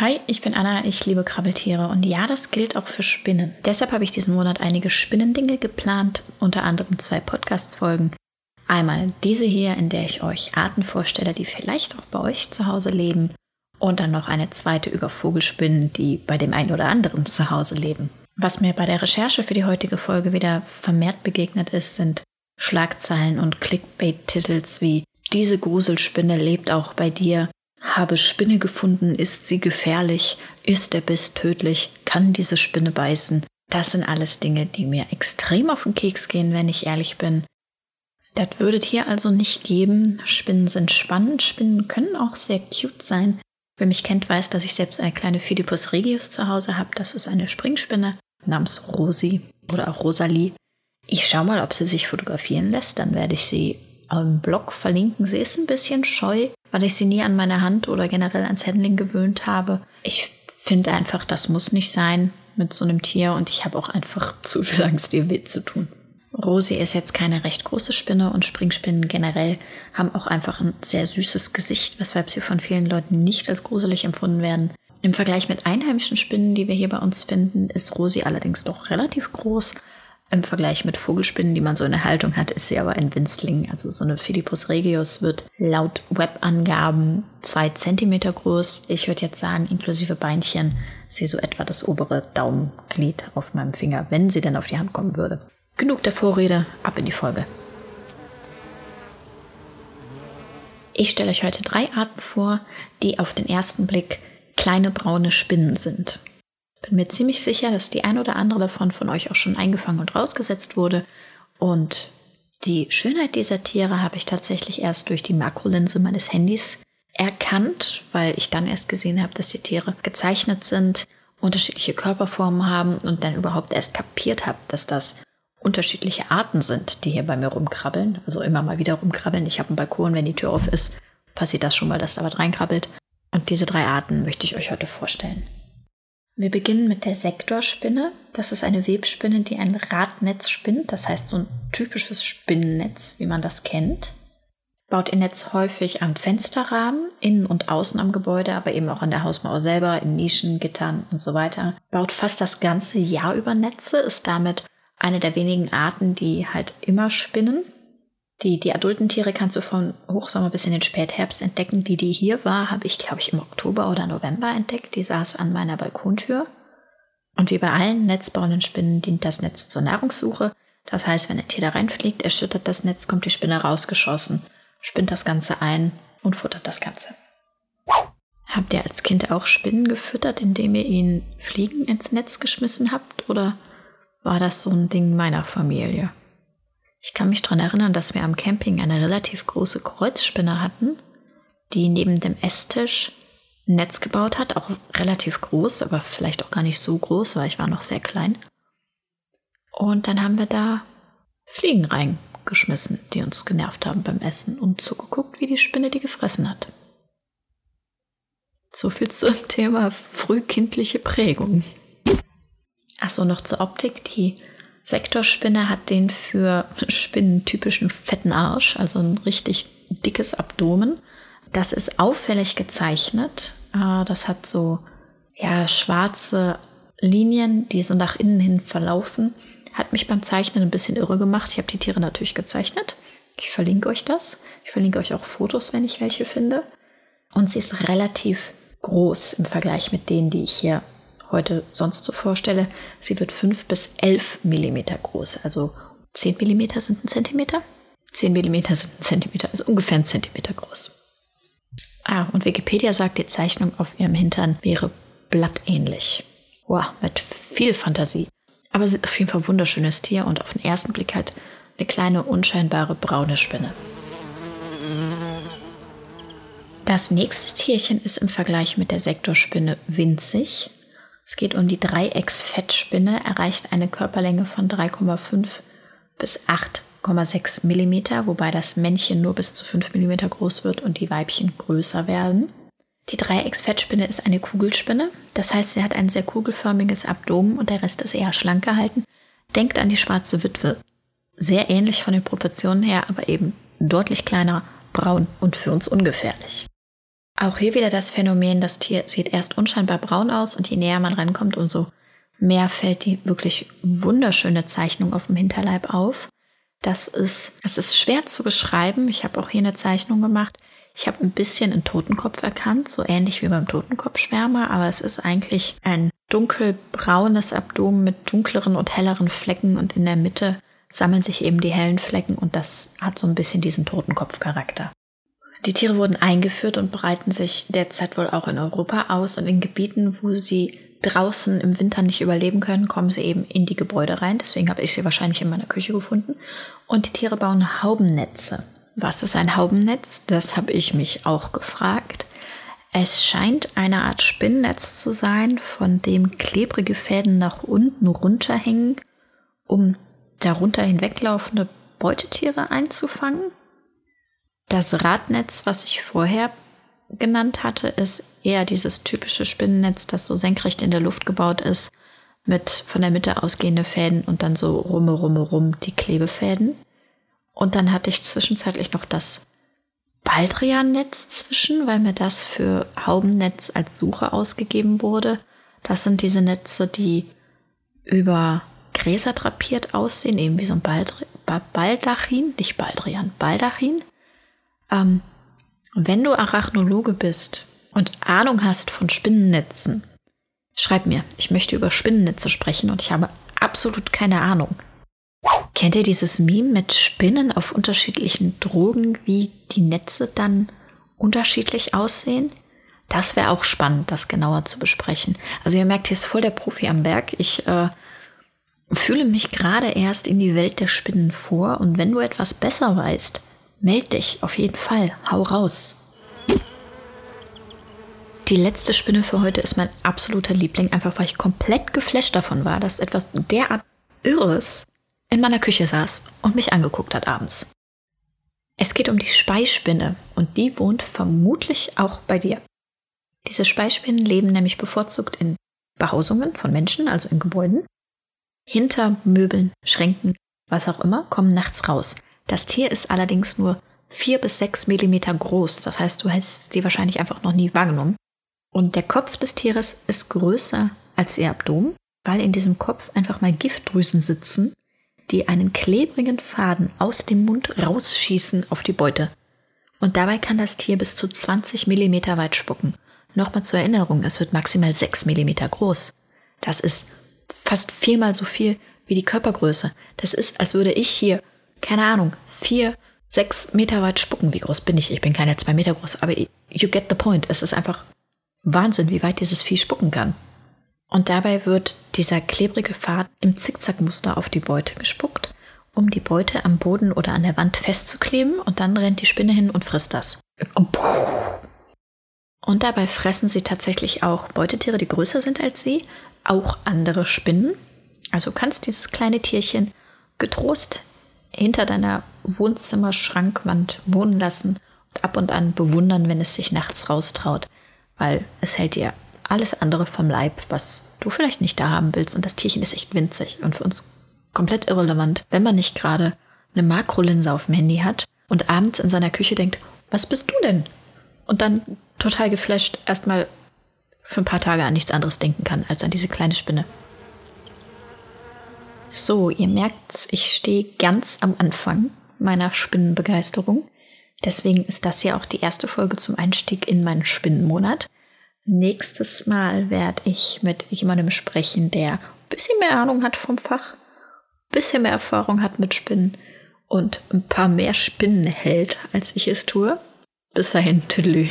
Hi, ich bin Anna, ich liebe Krabbeltiere und ja, das gilt auch für Spinnen. Deshalb habe ich diesen Monat einige Spinnendinge geplant, unter anderem zwei Podcast-Folgen. Einmal diese hier, in der ich euch Arten vorstelle, die vielleicht auch bei euch zu Hause leben. Und dann noch eine zweite über Vogelspinnen, die bei dem einen oder anderen zu Hause leben. Was mir bei der Recherche für die heutige Folge wieder vermehrt begegnet ist, sind Schlagzeilen und Clickbait-Titels wie Diese Gruselspinne lebt auch bei dir habe Spinne gefunden, ist sie gefährlich, ist der Biss tödlich, kann diese Spinne beißen. Das sind alles Dinge, die mir extrem auf den Keks gehen, wenn ich ehrlich bin. Das würdet hier also nicht geben. Spinnen sind spannend, Spinnen können auch sehr cute sein. Wer mich kennt, weiß, dass ich selbst eine kleine Philippus regius zu Hause habe. Das ist eine Springspinne namens Rosi oder auch Rosalie. Ich schau mal, ob sie sich fotografieren lässt, dann werde ich sie im Blog verlinken. Sie ist ein bisschen scheu, weil ich sie nie an meine Hand oder generell ans Handling gewöhnt habe. Ich finde einfach, das muss nicht sein mit so einem Tier und ich habe auch einfach zu viel Angst, ihr weh zu tun. Rosi ist jetzt keine recht große Spinne und Springspinnen generell haben auch einfach ein sehr süßes Gesicht, weshalb sie von vielen Leuten nicht als gruselig empfunden werden. Im Vergleich mit einheimischen Spinnen, die wir hier bei uns finden, ist Rosi allerdings doch relativ groß im Vergleich mit Vogelspinnen, die man so in der Haltung hat, ist sie aber ein Winzling. Also so eine Philippus regius wird laut Webangaben zwei Zentimeter groß. Ich würde jetzt sagen, inklusive Beinchen, sie so etwa das obere Daumenglied auf meinem Finger, wenn sie denn auf die Hand kommen würde. Genug der Vorrede, ab in die Folge. Ich stelle euch heute drei Arten vor, die auf den ersten Blick kleine braune Spinnen sind. Bin mir ziemlich sicher, dass die ein oder andere davon von euch auch schon eingefangen und rausgesetzt wurde. Und die Schönheit dieser Tiere habe ich tatsächlich erst durch die Makrolinse meines Handys erkannt, weil ich dann erst gesehen habe, dass die Tiere gezeichnet sind, unterschiedliche Körperformen haben und dann überhaupt erst kapiert habe, dass das unterschiedliche Arten sind, die hier bei mir rumkrabbeln. Also immer mal wieder rumkrabbeln. Ich habe einen Balkon, wenn die Tür auf ist, passiert das schon mal, dass da was reinkrabbelt. Und diese drei Arten möchte ich euch heute vorstellen. Wir beginnen mit der Sektorspinne. Das ist eine Webspinne, die ein Radnetz spinnt, das heißt so ein typisches Spinnennetz, wie man das kennt. Baut ihr Netz häufig am Fensterrahmen, innen und außen am Gebäude, aber eben auch an der Hausmauer selber, in Nischen, Gittern und so weiter. Baut fast das ganze Jahr über Netze, ist damit eine der wenigen Arten, die halt immer spinnen. Die, die adulten Tiere kannst du von Hochsommer bis in den Spätherbst entdecken. Die, die hier war, habe ich, glaube ich, im Oktober oder November entdeckt. Die saß an meiner Balkontür. Und wie bei allen netzbauenden Spinnen dient das Netz zur Nahrungssuche. Das heißt, wenn ein Tier da reinfliegt, erschüttert das Netz, kommt die Spinne rausgeschossen, spinnt das Ganze ein und futtert das Ganze. Habt ihr als Kind auch Spinnen gefüttert, indem ihr ihnen Fliegen ins Netz geschmissen habt? Oder war das so ein Ding meiner Familie? Ich kann mich daran erinnern, dass wir am Camping eine relativ große Kreuzspinne hatten, die neben dem Esstisch ein Netz gebaut hat, auch relativ groß, aber vielleicht auch gar nicht so groß, weil ich war noch sehr klein. Und dann haben wir da Fliegen reingeschmissen, die uns genervt haben beim Essen und zugeguckt, wie die Spinne die gefressen hat. So viel zum Thema frühkindliche Prägung. Achso, noch zur Optik. Die Sektorspinne hat den für Spinnen typischen fetten Arsch, also ein richtig dickes Abdomen. Das ist auffällig gezeichnet. Äh, das hat so ja, schwarze Linien, die so nach innen hin verlaufen. Hat mich beim Zeichnen ein bisschen irre gemacht. Ich habe die Tiere natürlich gezeichnet. Ich verlinke euch das. Ich verlinke euch auch Fotos, wenn ich welche finde. Und sie ist relativ groß im Vergleich mit denen, die ich hier heute sonst so vorstelle. Sie wird 5 bis 11 Millimeter groß. Also 10 Millimeter sind ein Zentimeter. 10 Millimeter sind ein Zentimeter, also ungefähr ein Zentimeter groß. Ah, und Wikipedia sagt, die Zeichnung auf ihrem Hintern wäre blattähnlich. Wow, mit viel Fantasie. Aber sie ist auf jeden Fall ein wunderschönes Tier und auf den ersten Blick halt eine kleine, unscheinbare braune Spinne. Das nächste Tierchen ist im Vergleich mit der Sektorspinne winzig es geht um die Dreiecksfettspinne, erreicht eine Körperlänge von 3,5 bis 8,6 mm, wobei das Männchen nur bis zu 5 mm groß wird und die Weibchen größer werden. Die Dreiecksfettspinne ist eine Kugelspinne, das heißt, sie hat ein sehr kugelförmiges Abdomen und der Rest ist eher schlank gehalten. Denkt an die schwarze Witwe. Sehr ähnlich von den Proportionen her, aber eben deutlich kleiner, braun und für uns ungefährlich. Auch hier wieder das Phänomen, das Tier sieht erst unscheinbar braun aus und je näher man rankommt, umso mehr fällt die wirklich wunderschöne Zeichnung auf dem Hinterleib auf. Das ist, es ist schwer zu beschreiben. Ich habe auch hier eine Zeichnung gemacht. Ich habe ein bisschen einen Totenkopf erkannt, so ähnlich wie beim Totenkopfschwärmer, aber es ist eigentlich ein dunkelbraunes Abdomen mit dunkleren und helleren Flecken und in der Mitte sammeln sich eben die hellen Flecken und das hat so ein bisschen diesen Totenkopfcharakter. Die Tiere wurden eingeführt und breiten sich derzeit wohl auch in Europa aus und in Gebieten, wo sie draußen im Winter nicht überleben können, kommen sie eben in die Gebäude rein. Deswegen habe ich sie wahrscheinlich in meiner Küche gefunden. Und die Tiere bauen Haubennetze. Was ist ein Haubennetz? Das habe ich mich auch gefragt. Es scheint eine Art Spinnennetz zu sein, von dem klebrige Fäden nach unten runterhängen, um darunter hinweglaufende Beutetiere einzufangen. Das Radnetz, was ich vorher genannt hatte, ist eher dieses typische Spinnennetz, das so senkrecht in der Luft gebaut ist, mit von der Mitte ausgehende Fäden und dann so rumme, rumme, rum die Klebefäden. Und dann hatte ich zwischenzeitlich noch das Baldrian-Netz zwischen, weil mir das für Haubennetz als Suche ausgegeben wurde. Das sind diese Netze, die über Gräser drapiert aussehen, eben wie so ein Baldri Baldachin, nicht Baldrian, Baldachin. Ähm, wenn du Arachnologe bist und Ahnung hast von Spinnennetzen, schreib mir, ich möchte über Spinnennetze sprechen und ich habe absolut keine Ahnung. Kennt ihr dieses Meme mit Spinnen auf unterschiedlichen Drogen, wie die Netze dann unterschiedlich aussehen? Das wäre auch spannend, das genauer zu besprechen. Also ihr merkt, hier ist voll der Profi am Berg. Ich äh, fühle mich gerade erst in die Welt der Spinnen vor und wenn du etwas besser weißt, meld dich auf jeden Fall. Hau raus. Die letzte Spinne für heute ist mein absoluter Liebling, einfach weil ich komplett geflasht davon war, dass etwas derart Irres in meiner Küche saß und mich angeguckt hat abends. Es geht um die Speispinne und die wohnt vermutlich auch bei dir. Diese Speispinnen leben nämlich bevorzugt in Behausungen von Menschen, also in Gebäuden. Hinter Möbeln, Schränken, was auch immer, kommen nachts raus. Das Tier ist allerdings nur vier bis sechs Millimeter groß. Das heißt, du hättest die wahrscheinlich einfach noch nie wahrgenommen. Und der Kopf des Tieres ist größer als ihr Abdomen, weil in diesem Kopf einfach mal Giftdrüsen sitzen, die einen klebrigen Faden aus dem Mund rausschießen auf die Beute. Und dabei kann das Tier bis zu 20 Millimeter weit spucken. Nochmal zur Erinnerung, es wird maximal 6 Millimeter groß. Das ist fast viermal so viel wie die Körpergröße. Das ist, als würde ich hier, keine Ahnung, vier, sechs Meter weit spucken. Wie groß bin ich? Ich bin keine zwei Meter groß, aber you get the point. Es ist einfach Wahnsinn, wie weit dieses Vieh spucken kann. Und dabei wird dieser klebrige Faden im Zickzackmuster auf die Beute gespuckt, um die Beute am Boden oder an der Wand festzukleben und dann rennt die Spinne hin und frisst das. Und dabei fressen sie tatsächlich auch Beutetiere, die größer sind als sie, auch andere Spinnen. Also kannst dieses kleine Tierchen getrost hinter deiner Wohnzimmerschrankwand wohnen lassen und ab und an bewundern, wenn es sich nachts raustraut, weil es hält dir alles andere vom Leib, was du vielleicht nicht da haben willst. Und das Tierchen ist echt winzig und für uns komplett irrelevant, wenn man nicht gerade eine Makrolinse auf dem Handy hat und abends in seiner Küche denkt, was bist du denn? Und dann total geflasht erstmal für ein paar Tage an nichts anderes denken kann als an diese kleine Spinne. So, ihr merkt's, ich stehe ganz am Anfang meiner Spinnenbegeisterung. Deswegen ist das ja auch die erste Folge zum Einstieg in meinen Spinnenmonat. Nächstes Mal werde ich mit jemandem sprechen, der ein bisschen mehr Ahnung hat vom Fach, ein bisschen mehr Erfahrung hat mit Spinnen und ein paar mehr Spinnen hält, als ich es tue. Bis dahin, tüdelü.